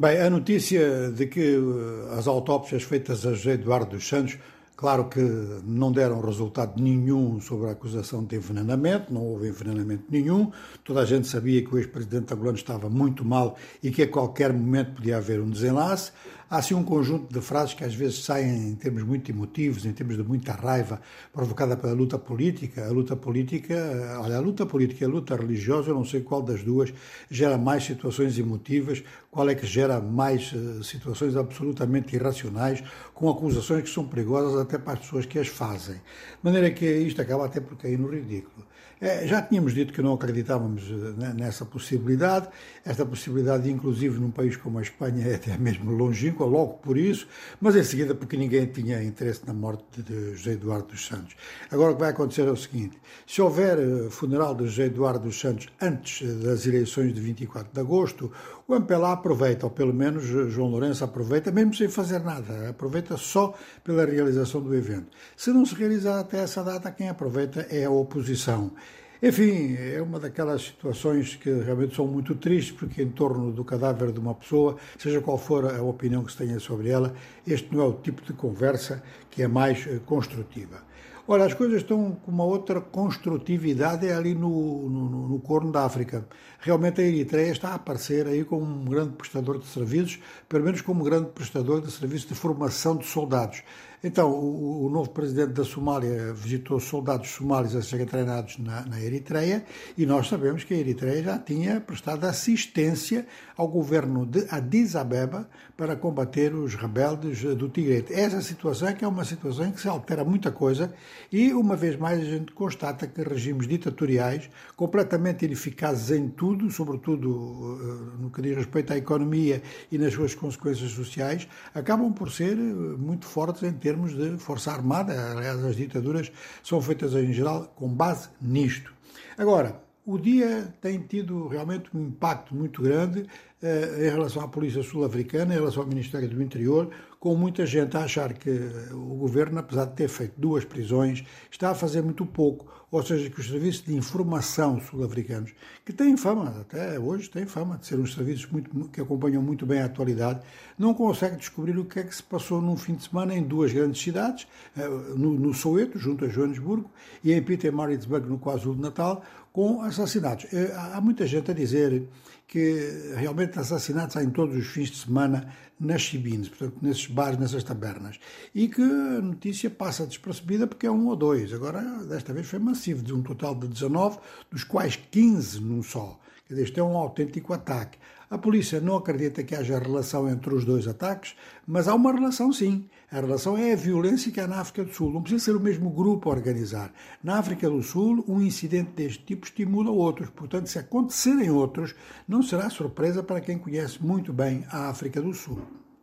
Bem, a notícia de que eh, as autópsias feitas a José Eduardo dos Santos Claro que não deram resultado nenhum sobre a acusação de envenenamento, não houve envenenamento nenhum. Toda a gente sabia que o ex-presidente angolano estava muito mal e que a qualquer momento podia haver um desenlace. Há assim um conjunto de frases que às vezes saem em termos muito emotivos, em termos de muita raiva provocada pela luta política. A luta política, olha, a luta política e a luta religiosa, eu não sei qual das duas gera mais situações emotivas, qual é que gera mais uh, situações absolutamente irracionais, com acusações que são perigosas até para as pessoas que as fazem. De maneira que isto acaba até por cair no ridículo. É, já tínhamos dito que não acreditávamos eh, nessa possibilidade. Esta possibilidade, inclusive num país como a Espanha, é até mesmo longínqua, logo por isso, mas em seguida porque ninguém tinha interesse na morte de José Eduardo dos Santos. Agora o que vai acontecer é o seguinte: se houver eh, funeral de José Eduardo dos Santos antes das eleições de 24 de agosto, o MPLA aproveita, ou pelo menos João Lourenço aproveita, mesmo sem fazer nada, aproveita só pela realização do evento. Se não se realizar até essa data, quem aproveita é a oposição. Enfim, é uma daquelas situações que realmente são muito tristes, porque em torno do cadáver de uma pessoa, seja qual for a opinião que se tenha sobre ela, este não é o tipo de conversa que é mais eh, construtiva. Ora, as coisas estão com uma outra construtividade ali no, no, no Corno da África. Realmente a Eritreia está a aparecer aí como um grande prestador de serviços, pelo menos como um grande prestador de serviços de formação de soldados. Então, o, o, novo presidente da Somália visitou soldados somálios a serem treinados na, na, Eritreia e nós sabemos que a Eritreia já tinha prestado assistência ao governo de Addis Abeba para combater os rebeldes do Tigrete. Essa situação é que é uma situação em que se altera muita coisa e, uma vez mais, a gente constata que regimes ditatoriais, completamente ineficazes em tudo, sobretudo eh, no que diz respeito à economia e nas suas consequências sociais, acabam por ser eh, muito fortes em termos termos de força armada. Aliás, as ditaduras são feitas em geral com base nisto. Agora, o dia tem tido realmente um impacto muito grande eh, em relação à Polícia Sul-Africana, em relação ao Ministério do Interior, com muita gente a achar que o governo, apesar de ter feito duas prisões, está a fazer muito pouco, ou seja, que os serviços de informação sul-africanos, que têm fama, até hoje têm fama de ser uns serviços muito, que acompanham muito bem a atualidade, não conseguem descobrir o que é que se passou num fim de semana em duas grandes cidades, eh, no, no Soweto, junto a Joanesburgo, e em Pietermaritzburg, no KwaZulu-Natal, com assassinatos. Eh, há muita gente a dizer que realmente assassinatos há em todos os fins de semana nas chibines, portanto, nesses bares, nessas tabernas. E que a notícia passa despercebida porque é um ou dois. Agora, desta vez foi massivo, de um total de 19, dos quais 15 num só. Dizer, isto é um autêntico ataque. A polícia não acredita que haja relação entre os dois ataques, mas há uma relação sim. A relação é a violência que há na África do Sul. Não precisa ser o mesmo grupo a organizar. Na África do Sul, um incidente deste tipo estimula outros. Portanto, se acontecerem outros, não será surpresa para quem conhece muito bem a África do Sul.